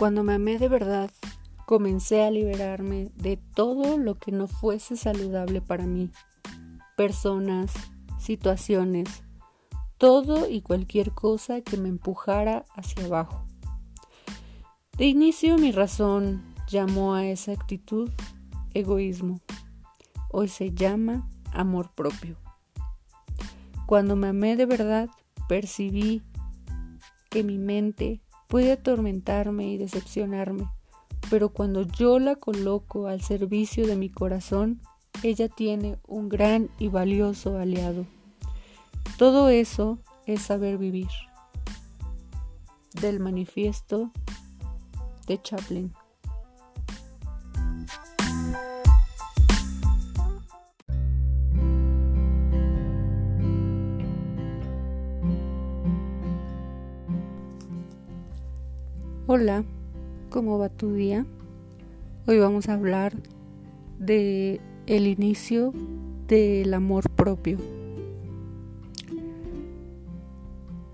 Cuando me amé de verdad, comencé a liberarme de todo lo que no fuese saludable para mí. Personas, situaciones, todo y cualquier cosa que me empujara hacia abajo. De inicio mi razón llamó a esa actitud egoísmo. Hoy se llama amor propio. Cuando me amé de verdad, percibí que mi mente puede atormentarme y decepcionarme, pero cuando yo la coloco al servicio de mi corazón, ella tiene un gran y valioso aliado. Todo eso es saber vivir. Del manifiesto de Chaplin. Hola, ¿cómo va tu día? Hoy vamos a hablar de el inicio del amor propio.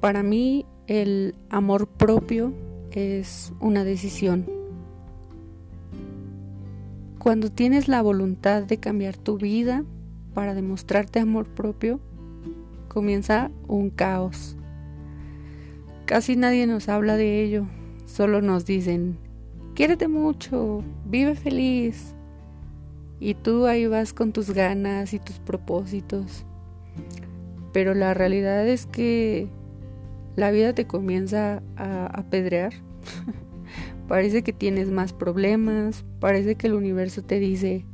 Para mí el amor propio es una decisión. Cuando tienes la voluntad de cambiar tu vida para demostrarte amor propio, comienza un caos. Casi nadie nos habla de ello Solo nos dicen, quiérete mucho, vive feliz. Y tú ahí vas con tus ganas y tus propósitos. Pero la realidad es que la vida te comienza a apedrear. parece que tienes más problemas, parece que el universo te dice,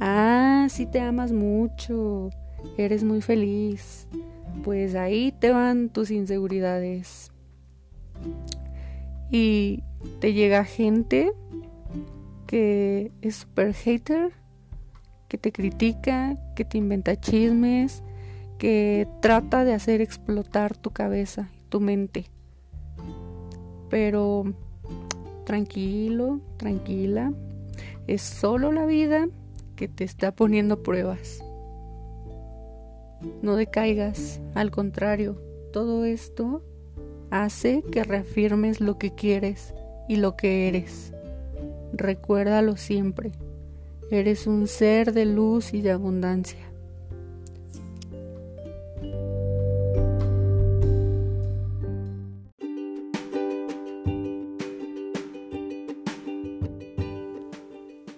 ah, sí te amas mucho, eres muy feliz. Pues ahí te van tus inseguridades y te llega gente que es super hater, que te critica, que te inventa chismes, que trata de hacer explotar tu cabeza, tu mente. Pero tranquilo, tranquila, es solo la vida que te está poniendo pruebas. No decaigas, al contrario, todo esto hace que reafirmes lo que quieres y lo que eres. Recuérdalo siempre. Eres un ser de luz y de abundancia.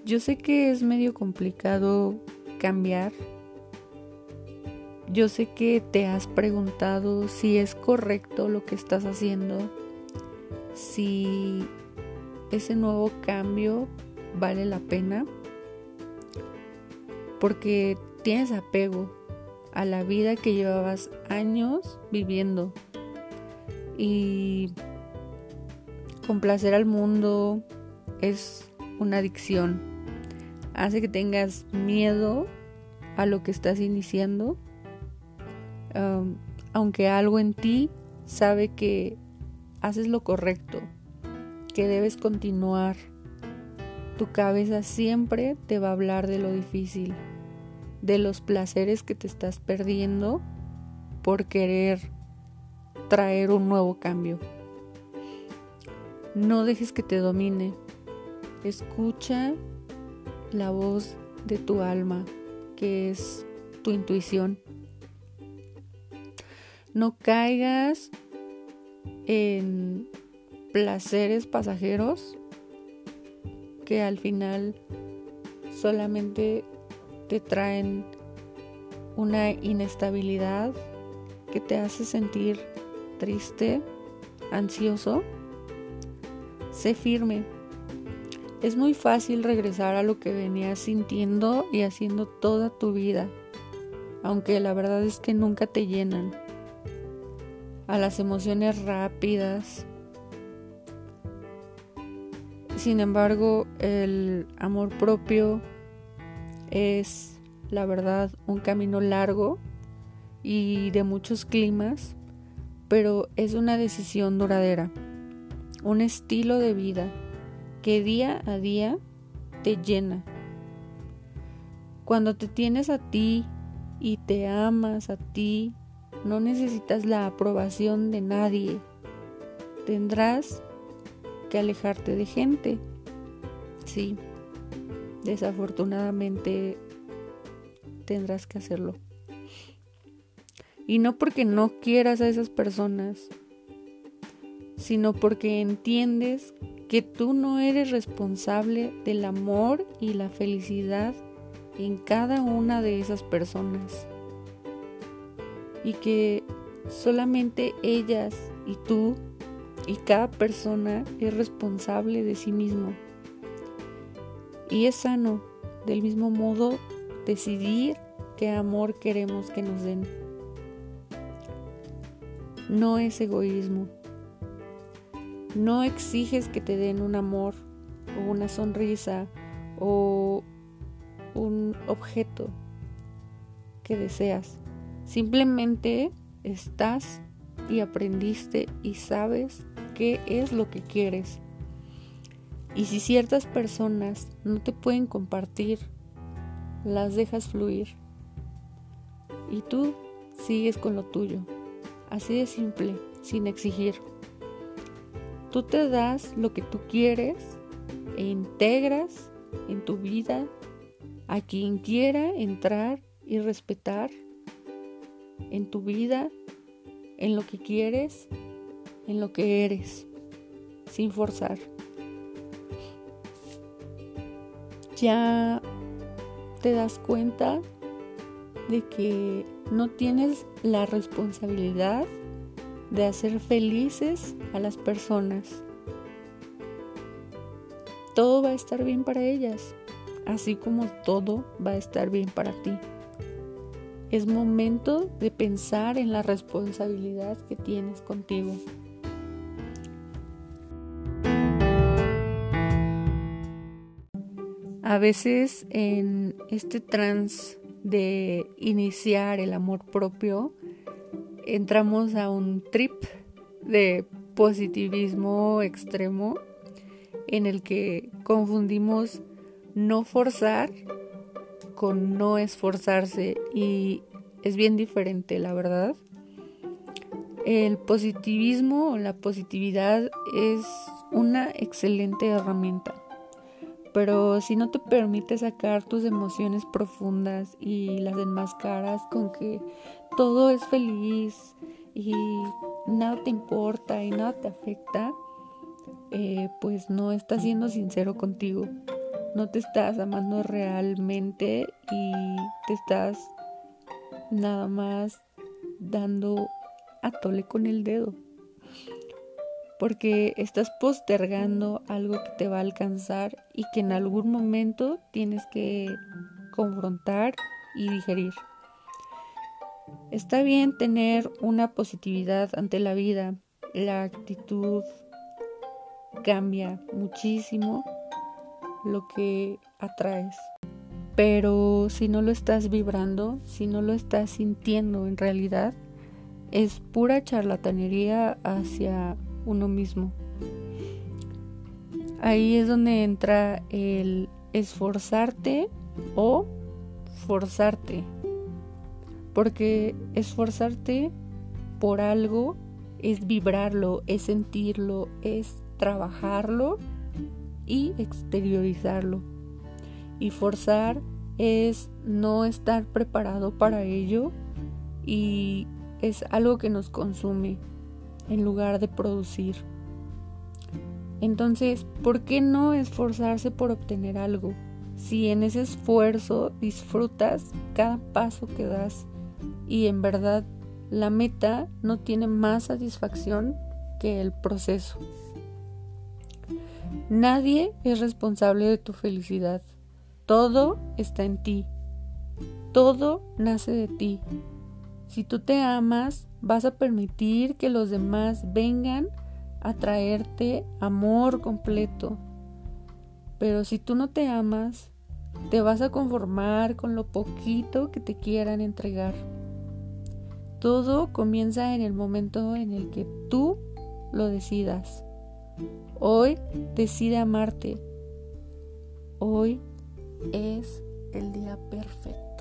Yo sé que es medio complicado cambiar yo sé que te has preguntado si es correcto lo que estás haciendo, si ese nuevo cambio vale la pena, porque tienes apego a la vida que llevabas años viviendo y complacer al mundo es una adicción. Hace que tengas miedo a lo que estás iniciando aunque algo en ti sabe que haces lo correcto, que debes continuar, tu cabeza siempre te va a hablar de lo difícil, de los placeres que te estás perdiendo por querer traer un nuevo cambio. No dejes que te domine. Escucha la voz de tu alma, que es tu intuición. No caigas en placeres pasajeros que al final solamente te traen una inestabilidad que te hace sentir triste, ansioso. Sé firme. Es muy fácil regresar a lo que venías sintiendo y haciendo toda tu vida, aunque la verdad es que nunca te llenan a las emociones rápidas. Sin embargo, el amor propio es, la verdad, un camino largo y de muchos climas, pero es una decisión duradera, un estilo de vida que día a día te llena. Cuando te tienes a ti y te amas a ti no necesitas la aprobación de nadie. Tendrás que alejarte de gente. Sí, desafortunadamente tendrás que hacerlo. Y no porque no quieras a esas personas, sino porque entiendes que tú no eres responsable del amor y la felicidad en cada una de esas personas. Y que solamente ellas y tú y cada persona es responsable de sí mismo. Y es sano, del mismo modo, decidir qué amor queremos que nos den. No es egoísmo. No exiges que te den un amor o una sonrisa o un objeto que deseas. Simplemente estás y aprendiste y sabes qué es lo que quieres. Y si ciertas personas no te pueden compartir, las dejas fluir. Y tú sigues con lo tuyo. Así de simple, sin exigir. Tú te das lo que tú quieres e integras en tu vida a quien quiera entrar y respetar en tu vida en lo que quieres, en lo que eres, sin forzar. Ya te das cuenta de que no tienes la responsabilidad de hacer felices a las personas. Todo va a estar bien para ellas, así como todo va a estar bien para ti. Es momento de pensar en la responsabilidad que tienes contigo. A veces en este trance de iniciar el amor propio, entramos a un trip de positivismo extremo en el que confundimos no forzar con no esforzarse y es bien diferente, la verdad. El positivismo o la positividad es una excelente herramienta, pero si no te permite sacar tus emociones profundas y las enmascaras con que todo es feliz y nada te importa y nada te afecta, eh, pues no estás siendo sincero contigo no te estás amando realmente y te estás nada más dando a tole con el dedo. Porque estás postergando algo que te va a alcanzar y que en algún momento tienes que confrontar y digerir. Está bien tener una positividad ante la vida. La actitud cambia muchísimo lo que atraes. Pero si no lo estás vibrando, si no lo estás sintiendo en realidad, es pura charlatanería hacia uno mismo. Ahí es donde entra el esforzarte o forzarte. Porque esforzarte por algo es vibrarlo, es sentirlo, es trabajarlo y exteriorizarlo. Y forzar es no estar preparado para ello y es algo que nos consume en lugar de producir. Entonces, ¿por qué no esforzarse por obtener algo? Si en ese esfuerzo disfrutas cada paso que das y en verdad la meta no tiene más satisfacción que el proceso. Nadie es responsable de tu felicidad. Todo está en ti. Todo nace de ti. Si tú te amas, vas a permitir que los demás vengan a traerte amor completo. Pero si tú no te amas, te vas a conformar con lo poquito que te quieran entregar. Todo comienza en el momento en el que tú lo decidas. Hoy decide amarte. Hoy es el día perfecto.